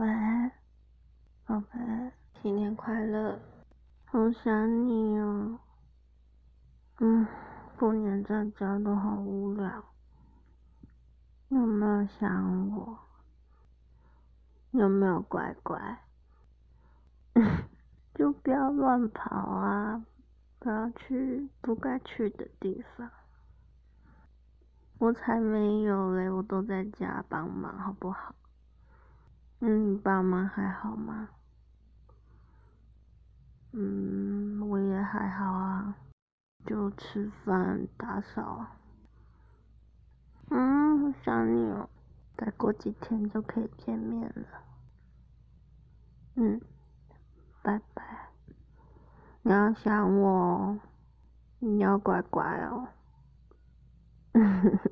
喂，宝贝，新年快乐！好想你哦。嗯，过年在家都好无聊，有没有想我？有没有乖乖？就不要乱跑啊，不要去不该去的地方。我才没有嘞，我都在家帮忙，好不好？嗯，你爸妈还好吗？嗯，我也还好啊，就吃饭打扫。嗯，好想你哦，再过几天就可以见面了。嗯，拜拜。你要想我哦，你要乖乖哦。拜拜。